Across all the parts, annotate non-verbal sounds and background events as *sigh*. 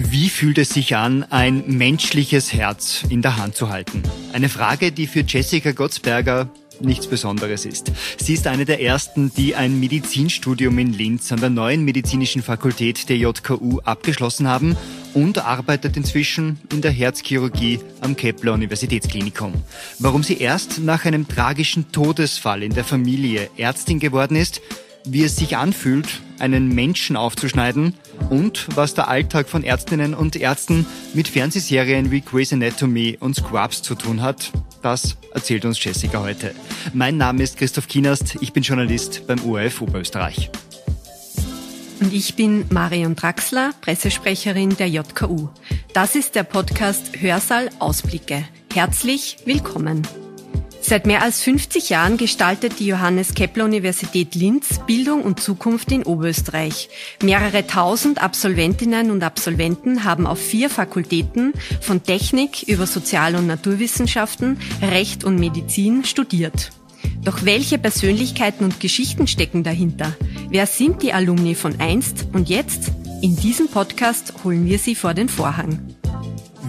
Wie fühlt es sich an, ein menschliches Herz in der Hand zu halten? Eine Frage, die für Jessica Gottsberger nichts Besonderes ist. Sie ist eine der ersten, die ein Medizinstudium in Linz an der neuen medizinischen Fakultät der JKU abgeschlossen haben und arbeitet inzwischen in der Herzchirurgie am Kepler Universitätsklinikum. Warum sie erst nach einem tragischen Todesfall in der Familie Ärztin geworden ist, wie es sich anfühlt, einen Menschen aufzuschneiden und was der Alltag von Ärztinnen und Ärzten mit Fernsehserien wie Grey's Anatomy und Scrubs zu tun hat, das erzählt uns Jessica heute. Mein Name ist Christoph Kienast, ich bin Journalist beim ORF Oberösterreich. Und ich bin Marion Draxler, Pressesprecherin der JKU. Das ist der Podcast Hörsaal Ausblicke. Herzlich willkommen. Seit mehr als 50 Jahren gestaltet die Johannes Kepler Universität Linz Bildung und Zukunft in Oberösterreich. Mehrere tausend Absolventinnen und Absolventen haben auf vier Fakultäten von Technik über Sozial- und Naturwissenschaften, Recht und Medizin studiert. Doch welche Persönlichkeiten und Geschichten stecken dahinter? Wer sind die Alumni von einst und jetzt? In diesem Podcast holen wir sie vor den Vorhang.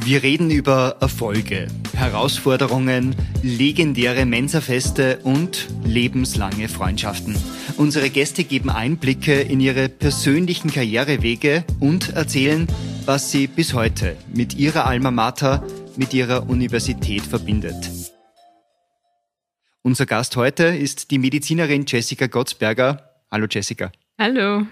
Wir reden über Erfolge, Herausforderungen, legendäre Mensafeste und lebenslange Freundschaften. Unsere Gäste geben Einblicke in ihre persönlichen Karrierewege und erzählen, was sie bis heute mit ihrer Alma Mater, mit ihrer Universität verbindet. Unser Gast heute ist die Medizinerin Jessica Gottsberger. Hallo Jessica. Hallo.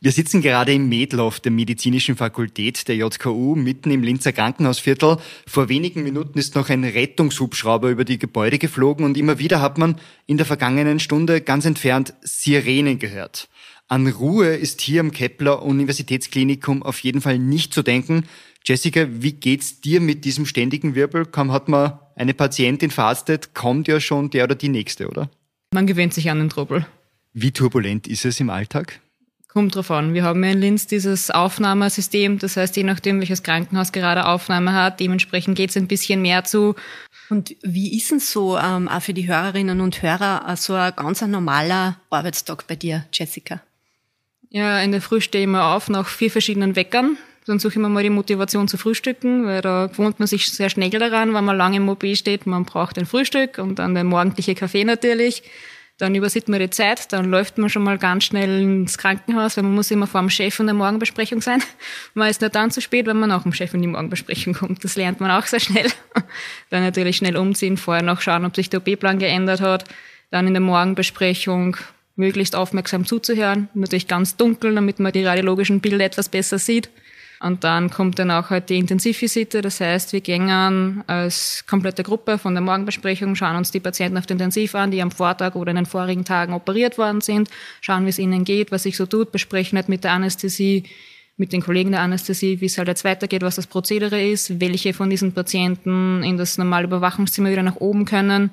Wir sitzen gerade im Medloff der Medizinischen Fakultät der JKU mitten im Linzer Krankenhausviertel. Vor wenigen Minuten ist noch ein Rettungshubschrauber über die Gebäude geflogen und immer wieder hat man in der vergangenen Stunde ganz entfernt Sirenen gehört. An Ruhe ist hier am Kepler Universitätsklinikum auf jeden Fall nicht zu denken. Jessica, wie geht's dir mit diesem ständigen Wirbel? Kaum hat man eine Patientin verarztet, kommt ja schon der oder die nächste, oder? Man gewöhnt sich an den Trubel. Wie turbulent ist es im Alltag? Kommt drauf an. Wir haben ja in Linz dieses Aufnahmesystem. Das heißt, je nachdem, welches Krankenhaus gerade Aufnahme hat, dementsprechend geht es ein bisschen mehr zu. Und wie ist denn so ähm, auch für die Hörerinnen und Hörer äh, so ein ganz ein normaler Arbeitstag bei dir, Jessica? Ja, in der Früh stehe ich mal auf nach vier verschiedenen Weckern. Dann suche ich mir mal die Motivation zu frühstücken, weil da gewohnt man sich sehr schnell daran, wenn man lange im OP steht. Man braucht ein Frühstück und dann der morgendliche Kaffee natürlich. Dann übersieht man die Zeit, dann läuft man schon mal ganz schnell ins Krankenhaus, weil man muss immer vor dem Chef in der Morgenbesprechung sein. *laughs* Man ist nur dann zu spät, wenn man nach dem Chef in die Morgenbesprechung kommt. Das lernt man auch sehr schnell. *laughs* Dann natürlich schnell umziehen, vorher noch schauen, ob sich der OP-Plan geändert hat. Dann in der Morgenbesprechung möglichst aufmerksam zuzuhören. Natürlich ganz dunkel, damit man die radiologischen Bilder etwas besser sieht. Und dann kommt dann auch halt die Intensivvisite. Das heißt, wir gehen als komplette Gruppe von der Morgenbesprechung, schauen uns die Patienten auf der Intensiv an, die am Vortag oder in den vorigen Tagen operiert worden sind, schauen, wie es ihnen geht, was sich so tut, besprechen halt mit der Anästhesie, mit den Kollegen der Anästhesie, wie es halt jetzt weitergeht, was das Prozedere ist, welche von diesen Patienten in das normale Überwachungszimmer wieder nach oben können,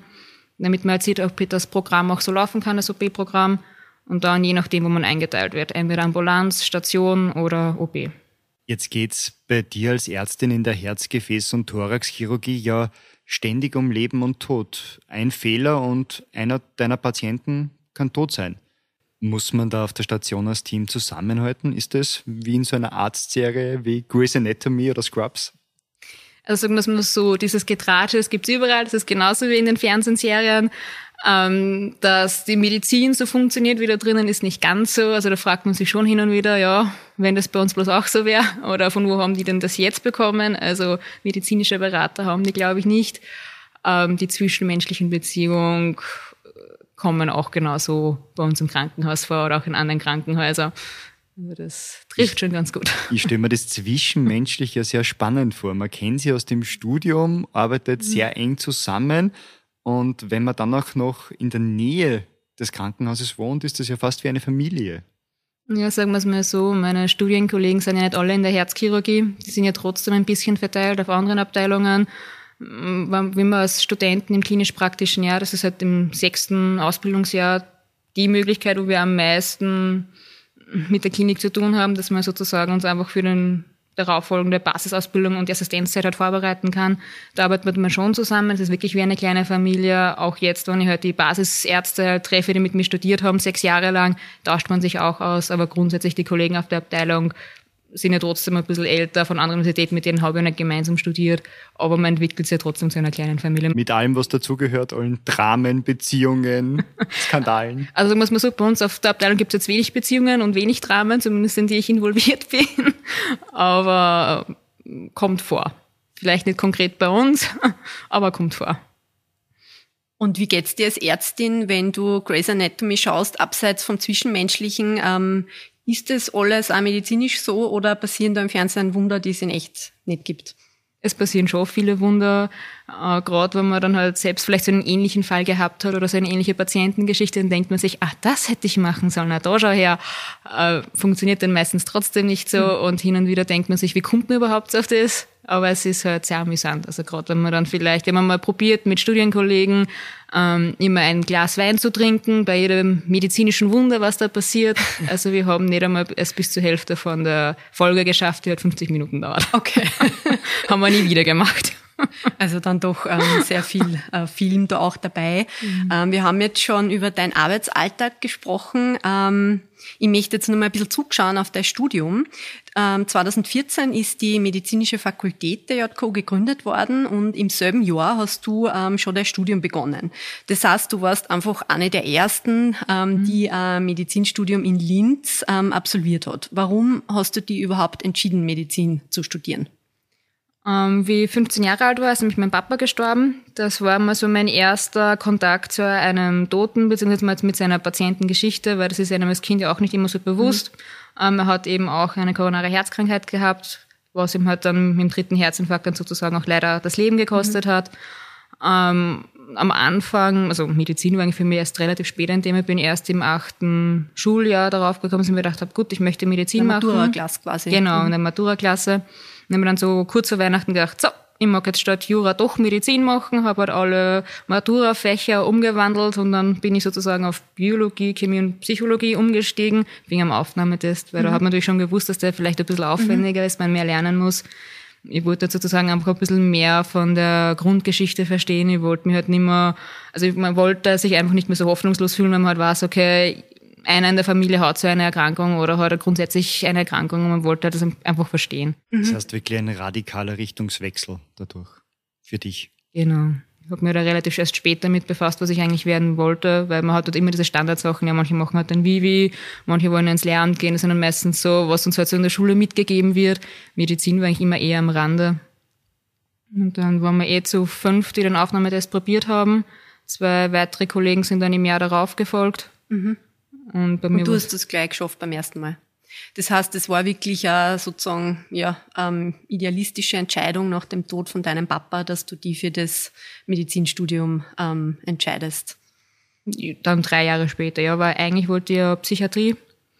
damit man halt sieht, ob das Programm auch so laufen kann, das OP-Programm. Und dann je nachdem, wo man eingeteilt wird, entweder Ambulanz, Station oder OP. Jetzt geht's bei dir als Ärztin in der Herzgefäß- und Thoraxchirurgie ja ständig um Leben und Tod. Ein Fehler und einer deiner Patienten kann tot sein. Muss man da auf der Station als Team zusammenhalten? Ist das wie in so einer Arztserie wie Grey's Anatomy oder Scrubs? Also sagen wir es mal so, dieses Getratsche, das gibt's überall, das ist genauso wie in den Fernsehserien. Ähm, dass die Medizin so funktioniert wie da drinnen, ist nicht ganz so. Also da fragt man sich schon hin und wieder, ja, wenn das bei uns bloß auch so wäre, *laughs* oder von wo haben die denn das jetzt bekommen? Also medizinische Berater haben die, glaube ich, nicht. Ähm, die zwischenmenschlichen Beziehungen kommen auch genauso bei uns im Krankenhaus vor oder auch in anderen Krankenhäusern. Also das trifft schon ganz gut. Ich stelle mir das Zwischenmenschliche sehr spannend vor. Man kennt sie aus dem Studium, arbeitet mhm. sehr eng zusammen und wenn man dann auch noch in der Nähe des Krankenhauses wohnt, ist das ja fast wie eine Familie. Ja, sagen wir es mal so, meine Studienkollegen sind ja nicht alle in der Herzchirurgie, die sind ja trotzdem ein bisschen verteilt auf anderen Abteilungen. Mm, wenn man als Studenten im klinisch-praktischen Jahr, das ist halt im sechsten Ausbildungsjahr die Möglichkeit, wo wir am meisten mit der Klinik zu tun haben, dass wir sozusagen uns einfach für den darauffolgende Basisausbildung und die Assistenzzeit halt vorbereiten kann. Da arbeitet man schon zusammen. Es ist wirklich wie eine kleine Familie. Auch jetzt, wenn ich halt die Basisärzte treffe, die mit mir studiert haben, sechs Jahre lang, tauscht man sich auch aus. Aber grundsätzlich die Kollegen auf der Abteilung sind ja trotzdem ein bisschen älter von anderen Universitäten, mit denen habe ich nicht gemeinsam studiert, aber man entwickelt sich ja trotzdem zu einer kleinen Familie. Mit allem, was dazugehört, allen Dramen, Beziehungen, *laughs* Skandalen. Also muss man sagen, bei uns auf der Abteilung gibt es jetzt wenig Beziehungen und wenig Dramen, zumindest in die ich involviert *laughs* bin, aber äh, kommt vor. Vielleicht nicht konkret bei uns, *laughs* aber kommt vor. Und wie geht's dir als Ärztin, wenn du Grey's Anatomy schaust, abseits vom Zwischenmenschlichen? Ähm, ist das alles auch medizinisch so oder passieren da im Fernsehen Wunder, die es in echt nicht gibt? Es passieren schon viele Wunder, äh, gerade wenn man dann halt selbst vielleicht so einen ähnlichen Fall gehabt hat oder so eine ähnliche Patientengeschichte, dann denkt man sich, ach, das hätte ich machen sollen, na da schau her. Äh, funktioniert dann meistens trotzdem nicht so mhm. und hin und wieder denkt man sich, wie kommt man überhaupt auf das? Aber es ist halt sehr amüsant. Also gerade wenn man dann vielleicht, wenn man mal probiert mit Studienkollegen ähm, immer ein Glas Wein zu trinken, bei jedem medizinischen Wunder, was da passiert. *laughs* Also wir haben nicht einmal erst bis zur Hälfte von der Folge geschafft, die hat 50 Minuten dauert. Okay. *laughs* haben wir nie wieder gemacht. Also dann doch ähm, sehr viel äh, Film da auch dabei. Mhm. Ähm, wir haben jetzt schon über deinen Arbeitsalltag gesprochen. Ähm, ich möchte jetzt noch mal ein bisschen zugeschauen auf dein Studium. 2014 ähm, ist die medizinische Fakultät der JKU gegründet worden und im selben Jahr hast du ähm, schon dein Studium begonnen. Das heißt, du warst einfach eine der ersten, ähm, mhm. die ein Medizinstudium in Linz absolviert hat. Warum hast du die überhaupt entschieden, Medizin zu studieren? Wie ich 15 Jahre alt war, ist nämlich mein Papa gestorben. Das war mal so mein erster Kontakt zu einem Toten, beziehungsweise mit seiner Patientengeschichte, weil das ist einem als Kind ja auch nicht immer so bewusst. Mhm. Ähm, er hat eben auch eine koronare Herzkrankheit gehabt, was ihm halt dann mit dem dritten Herzinfarkt dann sozusagen auch leider das Leben gekostet mhm. hat. Ähm, am Anfang, also Medizin war eigentlich für mich erst relativ spät ein Thema, bin erst im achten Schuljahr darauf gekommen, dass ich mir gedacht habe, gut, ich möchte Medizin machen. Matura-Klasse quasi. Genau, mhm. in der Matura-Klasse. Dann haben wir dann so kurz vor Weihnachten gedacht, so, ich mag jetzt statt Jura doch Medizin machen, habe halt alle Matura-Fächer umgewandelt und dann bin ich sozusagen auf Biologie, Chemie und Psychologie umgestiegen, wegen am Aufnahmetest, weil mhm. da hat man natürlich schon gewusst, dass der vielleicht ein bisschen aufwendiger mhm. ist, man mehr lernen muss. Ich wollte sozusagen einfach ein bisschen mehr von der Grundgeschichte verstehen. Ich wollte mir halt nicht mehr, also man wollte sich einfach nicht mehr so hoffnungslos fühlen, wenn man halt weiß, okay, einer in der Familie hat so eine Erkrankung oder hat grundsätzlich eine Erkrankung und man wollte das einfach verstehen. Das heißt wirklich ein radikaler Richtungswechsel dadurch für dich. Genau. Ich habe mir da relativ erst später mit befasst, was ich eigentlich werden wollte, weil man hat dort immer diese Standardsachen, ja, manche machen halt ein Vivi, manche wollen ins Lehramt gehen, das sind dann meistens so, was uns halt so in der Schule mitgegeben wird. Medizin war eigentlich immer eher am Rande. Und dann waren wir eh zu fünf, die den Aufnahmetest probiert haben. Zwei weitere Kollegen sind dann im Jahr darauf gefolgt. Mhm. Und, bei mir und du hast das gleich geschafft beim ersten Mal. Das heißt, es war wirklich eine sozusagen ja, ähm, idealistische Entscheidung nach dem Tod von deinem Papa, dass du die für das Medizinstudium ähm, entscheidest. Dann drei Jahre später, ja, weil eigentlich wollte ich ja Psychiatrie,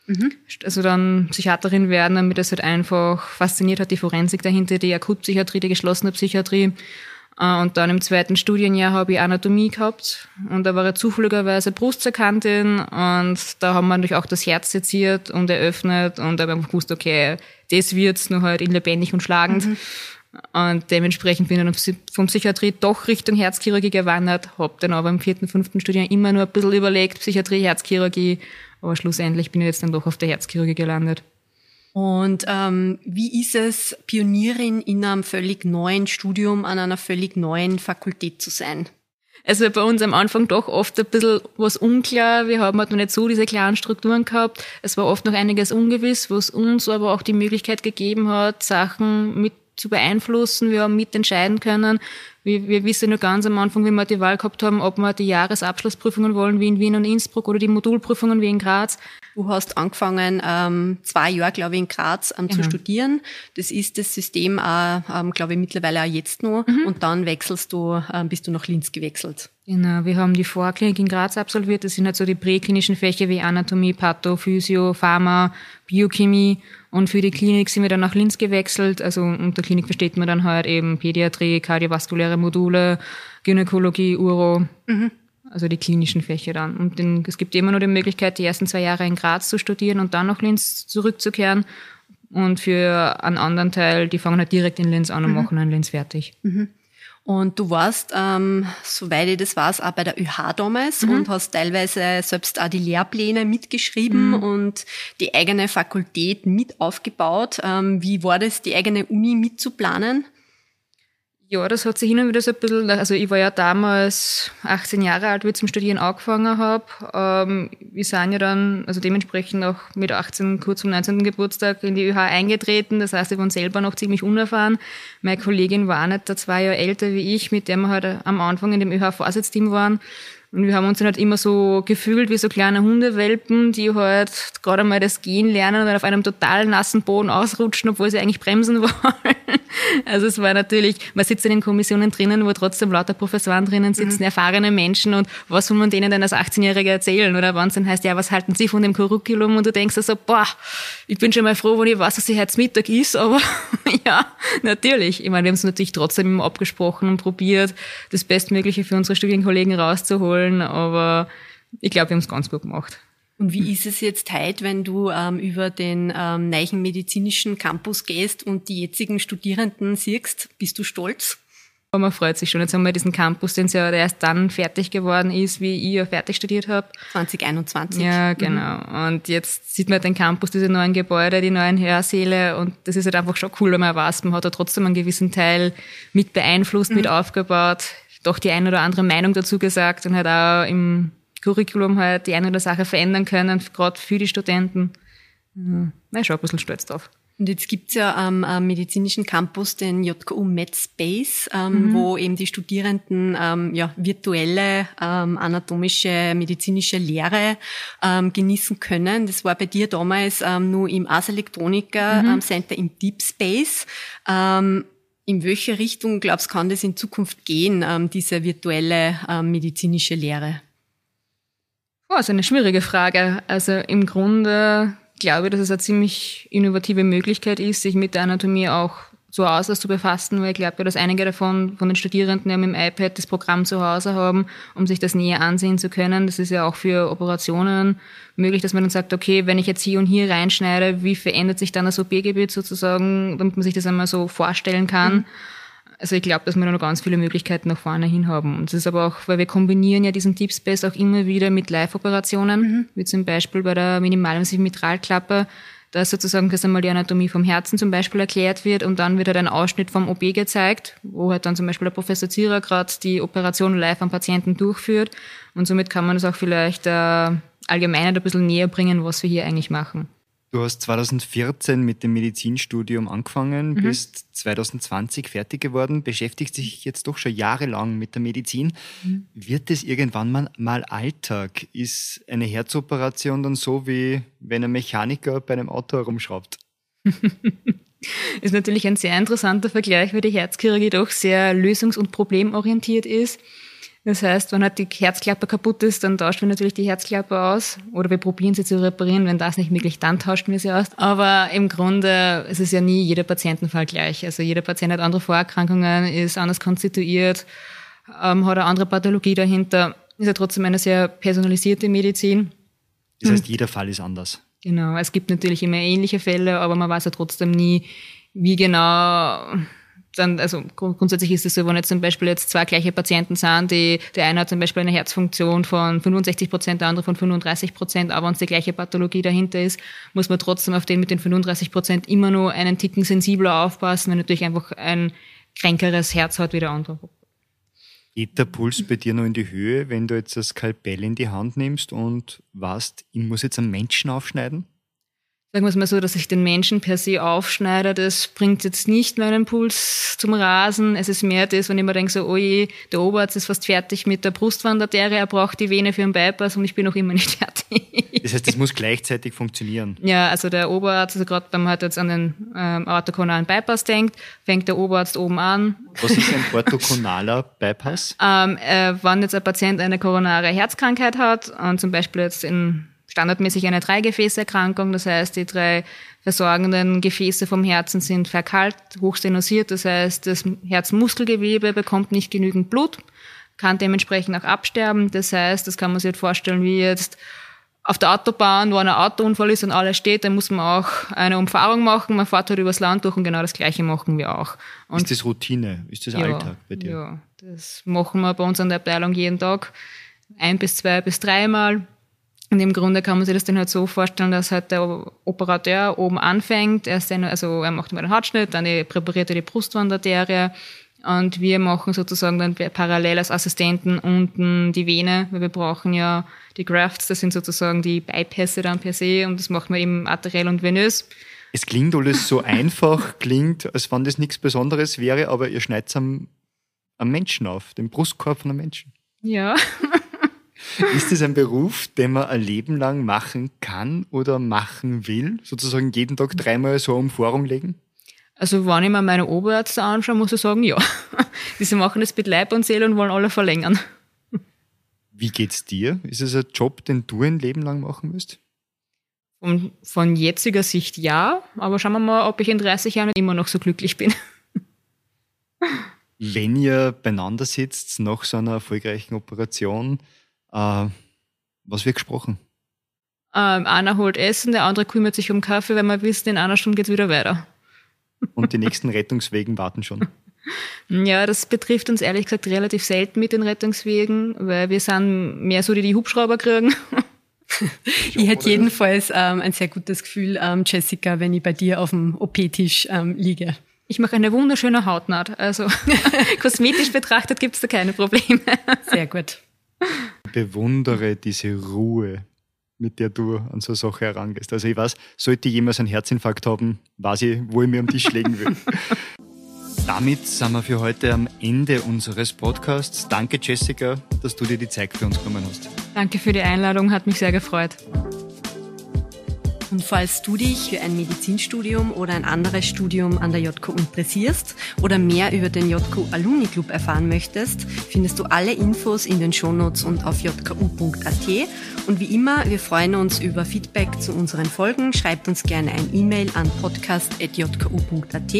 mhm. also dann Psychiaterin werden, damit es halt einfach fasziniert hat, die Forensik dahinter, die Akutpsychiatrie, die geschlossene Psychiatrie. Äh, und dann im zweiten Studienjahr habe ich Anatomie gehabt und da war ich zufälligerweise Brustserkantin und da haben wir natürlich auch das Herz seziert und eröffnet und da habe ich einfach gewusst, okay, das wird's nur halt in lebendig und schlagend. Mhm. Und dementsprechend bin ich dann vom Psychiatrie doch Richtung Herzchirurgie gewandert, habe dann aber im vierten, fünften Studienjahr immer nur ein bisschen überlegt, Psychiatrie, Herzchirurgie, aber schlussendlich bin ich jetzt dann doch auf der Herzchirurgie gelandet. Und ähm, wie ist es, Pionierin in einem völlig neuen Studium an einer völlig neuen Fakultät zu sein? Also bei uns am Anfang doch oft ein bisschen was unklar. Wir haben halt noch nicht so diese klaren Strukturen gehabt. Es war oft noch einiges ungewiss, was uns aber auch die Möglichkeit gegeben hat, Sachen mit zu beeinflussen. Wir haben mitentscheiden können. Wir, wir wissen nur ganz am Anfang, wie wir die Wahl gehabt haben, ob wir die Jahresabschlussprüfungen wollen wie in Wien und Innsbruck oder die Modulprüfungen wie in Graz. Du hast angefangen, ähm, zwei Jahre, glaube ich, in Graz ähm, genau. zu studieren. Das ist das System, äh, ähm, glaube ich, mittlerweile auch jetzt noch. Mhm. Und dann wechselst du, ähm, bist du nach Linz gewechselt. Genau, wir haben die Vorklinik in Graz absolviert. Das sind halt so die präklinischen Fächer wie Anatomie, Patho, Physio, Pharma, Biochemie. Und für die Klinik sind wir dann nach Linz gewechselt. Also unter Klinik versteht man dann halt eben Pädiatrie, kardiovaskuläre Module, Gynäkologie, Uro. Mhm also die klinischen Fächer dann. Und den, es gibt immer nur die Möglichkeit, die ersten zwei Jahre in Graz zu studieren und dann nach Linz zurückzukehren. Und für einen anderen Teil, die fangen halt direkt in Linz an und mhm. machen in Linz fertig. Mhm. Und du warst, ähm, soweit ich das weiß, auch bei der ÖH damals mhm. und hast teilweise selbst auch die Lehrpläne mitgeschrieben mhm. und die eigene Fakultät mit aufgebaut. Ähm, wie war das, die eigene Uni mitzuplanen? Ja, das hat sich hin und wieder so ein bisschen, also ich war ja damals 18 Jahre alt, wie ich zum Studieren angefangen habe. Ähm, wir sind ja dann, also dementsprechend auch mit 18 kurz zum 19. Geburtstag in die ÖH eingetreten. Das heißt, ich war selber noch ziemlich unerfahren. Meine Kollegin war nicht da zwei Jahre älter wie ich, mit der wir halt am Anfang in dem ÖH-Vorsitzteam waren. Und wir haben uns dann halt immer so gefühlt wie so kleine Hundewelpen, die halt gerade mal das Gehen lernen und auf einem total nassen Boden ausrutschen, obwohl sie eigentlich bremsen *laughs* wollen. Also es war natürlich, man sitzt in den Kommissionen drinnen, wo trotzdem lauter Professoren drinnen sitzen, mhm. erfahrene Menschen und was soll man denen denn als 18-Jähriger erzählen? Oder wenn es dann heißt, ja, was halten Sie von dem Curriculum? Und du denkst so, boah, ich bin schon mal froh, wenn ich weiß, dass sie heute Mittag ist, aber *laughs* ja, natürlich. Ich meine, wir haben es natürlich trotzdem abgesprochen und probiert, das Bestmögliche für unsere Studienkollegen rauszuholen wollen, aber ich glaube, wir haben es ganz gut gemacht. Und wie ist es jetzt heute, wenn du ähm, über den ähm, neuen medizinischen Campus gehst und die jetzigen Studierenden siehst? Bist du stolz? Man freut sich schon. Jetzt haben wir diesen Campus, den ja erst dann fertig geworden ist, wie ich ja fertig studiert habe. 2021. Ja, genau. Mhm. Und jetzt sieht man den Campus, diese neuen Gebäude, die neuen Hörsäle und das ist halt einfach schon cool, wenn man weiß, man hat da trotzdem einen gewissen Teil mit beeinflusst, mhm. mit aufgebaut doch die eine oder andere Meinung dazu gesagt und halt auch im Curriculum halt die eine oder andere Sache verändern können, gerade für die Studenten. Ja, ich schon ein bisschen stolz drauf. Und jetzt gibt's ja am, am medizinischen Campus den JKU MedSpace, ähm, mhm. wo eben die Studierenden ähm, ja, virtuelle ähm, anatomische, medizinische Lehre ähm, genießen können. Das war bei dir damals ähm, nur im Ars Electronica mhm. ähm, Center im Deep Space. Ähm, in welche Richtung, glaubst kann das in Zukunft gehen, ähm, diese virtuelle ähm, medizinische Lehre? Oh, das ist eine schwierige Frage. Also im Grunde glaube ich, dass es eine ziemlich innovative Möglichkeit ist, sich mit der Anatomie auch so Hause zu befassen, weil ich glaube, dass einige davon von den Studierenden ja mit dem iPad das Programm zu Hause haben, um sich das näher ansehen zu können. Das ist ja auch für Operationen möglich, dass man dann sagt, okay, wenn ich jetzt hier und hier reinschneide, wie verändert sich dann das OP-Gebiet sozusagen, damit man sich das einmal so vorstellen kann. Mhm. Also ich glaube, dass wir da noch ganz viele Möglichkeiten nach vorne hin haben. Und das ist aber auch, weil wir kombinieren ja diesen Deep Space auch immer wieder mit Live-Operationen, mhm. wie zum Beispiel bei der minimalinvasiven Mitralklappe, dass sozusagen dass einmal die Anatomie vom Herzen zum Beispiel erklärt wird und dann wird halt ein Ausschnitt vom OP gezeigt, wo halt dann zum Beispiel der Professor Zierer gerade die Operation live am Patienten durchführt und somit kann man das auch vielleicht äh, allgemein ein bisschen näher bringen, was wir hier eigentlich machen. Du hast 2014 mit dem Medizinstudium angefangen, mhm. bist 2020 fertig geworden, beschäftigst dich jetzt doch schon jahrelang mit der Medizin. Mhm. Wird es irgendwann mal Alltag? Ist eine Herzoperation dann so, wie wenn ein Mechaniker bei einem Auto herumschraubt? *laughs* ist natürlich ein sehr interessanter Vergleich, weil die Herzchirurgie doch sehr lösungs- und problemorientiert ist. Das heißt, wenn halt die Herzklappe kaputt ist, dann tauschen wir natürlich die Herzklappe aus oder wir probieren sie zu reparieren. Wenn das nicht möglich, dann tauschen wir sie aus. Aber im Grunde es ist ja nie jeder Patientenfall gleich. Also jeder Patient hat andere Vorerkrankungen, ist anders konstituiert, ähm, hat eine andere Pathologie dahinter. Ist ja trotzdem eine sehr personalisierte Medizin. Das heißt, jeder Fall ist anders. Genau. Es gibt natürlich immer ähnliche Fälle, aber man weiß ja trotzdem nie, wie genau dann, also grundsätzlich ist es so, wenn jetzt zum Beispiel jetzt zwei gleiche Patienten sind, die, der eine hat zum Beispiel eine Herzfunktion von 65 Prozent, der andere von 35 Prozent, aber wenn es die gleiche Pathologie dahinter ist, muss man trotzdem auf den mit den 35 Prozent immer nur einen Ticken sensibler aufpassen, wenn natürlich einfach ein kränkeres Herz hat wie der andere. Geht der Puls bei dir noch in die Höhe, wenn du jetzt das Skalpell in die Hand nimmst und weißt, ich muss jetzt einen Menschen aufschneiden? Sagen wir es mal so, dass ich den Menschen per se aufschneide, das bringt jetzt nicht meinen Puls zum Rasen. Es ist mehr das, wenn ich mir denke, so, oh je, der Oberarzt ist fast fertig mit der Brustwandarterie, er braucht die Vene für einen Bypass und ich bin noch immer nicht *laughs* fertig. Das heißt, das muss gleichzeitig funktionieren. Ja, also der Oberarzt, also gerade wenn man halt jetzt an den ähm, orthokonalen Bypass denkt, fängt der Oberarzt oben an. Was ist ein orthokonaler Bypass? *laughs* ähm, äh, wenn jetzt ein Patient eine koronare Herzkrankheit hat und zum Beispiel jetzt in standardmäßig eine Dreigefäßerkrankung. Das heißt, die drei versorgenden Gefäße vom Herzen sind verkalkt, hochstenosiert. Das heißt, das Herzmuskelgewebe bekommt nicht genügend Blut, kann dementsprechend auch absterben. Das heißt, das kann man sich vorstellen wie jetzt auf der Autobahn, wo ein Autounfall ist und alles steht, dann muss man auch eine Umfahrung machen. Man fährt halt übers Land durch und genau das Gleiche machen wir auch. Und ist das Routine? Ist das ja, Alltag bei dir? Ja, das machen wir bei uns an der Abteilung jeden Tag. Ein bis zwei bis dreimal. Und im Grunde kann man sich das dann halt so vorstellen, dass halt der Operateur oben anfängt. Er, dann, also er macht mal den Hautschnitt, dann präpariert er die Brustwandarterie, und wir machen sozusagen dann parallel als Assistenten unten die Vene, weil wir brauchen ja die Grafts, das sind sozusagen die Bypässe dann per se und das machen wir eben arteriell und venös. Es klingt alles so einfach, klingt, als wenn das nichts Besonderes wäre, aber ihr schneidet am, am Menschen auf, den Brustkorb von einem Menschen. Ja. Ist das ein Beruf, den man ein Leben lang machen kann oder machen will? Sozusagen jeden Tag dreimal so eine Umfahrung legen? Also wenn ich mir meine Oberärzte anschaue, muss ich sagen, ja. *laughs* Diese machen das mit Leib und Seele und wollen alle verlängern. Wie geht's dir? Ist es ein Job, den du ein Leben lang machen müsst? Von, von jetziger Sicht ja, aber schauen wir mal, ob ich in 30 Jahren immer noch so glücklich bin. Wenn ihr beieinander sitzt nach so einer erfolgreichen Operation, äh, was wird gesprochen? Ähm, einer holt Essen, der andere kümmert sich um Kaffee, weil man wissen, in einer Stunde geht's wieder weiter. Und die nächsten Rettungswegen warten schon. *laughs* Ja, das betrifft uns ehrlich gesagt relativ selten mit den Rettungswegen, weil wir sind mehr so, die die Hubschrauber kriegen. *laughs* ich hätte jedenfalls ähm, ein sehr gutes Gefühl, ähm, Jessica, wenn ich bei dir auf dem OP-Tisch ähm, liege. Ich mache eine wunderschöne Hautnaht. Also *laughs* kosmetisch betrachtet gibt es da keine Probleme. Sehr gut. Bewundere diese Ruhe, mit der du an so eine Sache herangehst. Also ich weiß, sollte jemand einen Herzinfarkt haben, weiß ich, wo ich mir am Tisch legen will. *laughs* Damit sind wir für heute am Ende unseres Podcasts. Danke, Jessica, dass du dir die Zeit für uns genommen hast. Danke für die Einladung, hat mich sehr gefreut. Und falls du dich für ein Medizinstudium oder ein anderes Studium an der JKU interessierst oder mehr über den JKU Alumni Club erfahren möchtest, findest du alle Infos in den Shownotes und auf jku.at. Und wie immer, wir freuen uns über Feedback zu unseren Folgen. Schreibt uns gerne ein E-Mail an podcast.jku.at.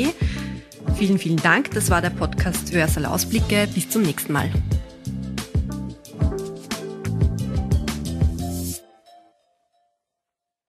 Vielen, vielen Dank. Das war der Podcast Hörsaal Ausblicke. Bis zum nächsten Mal.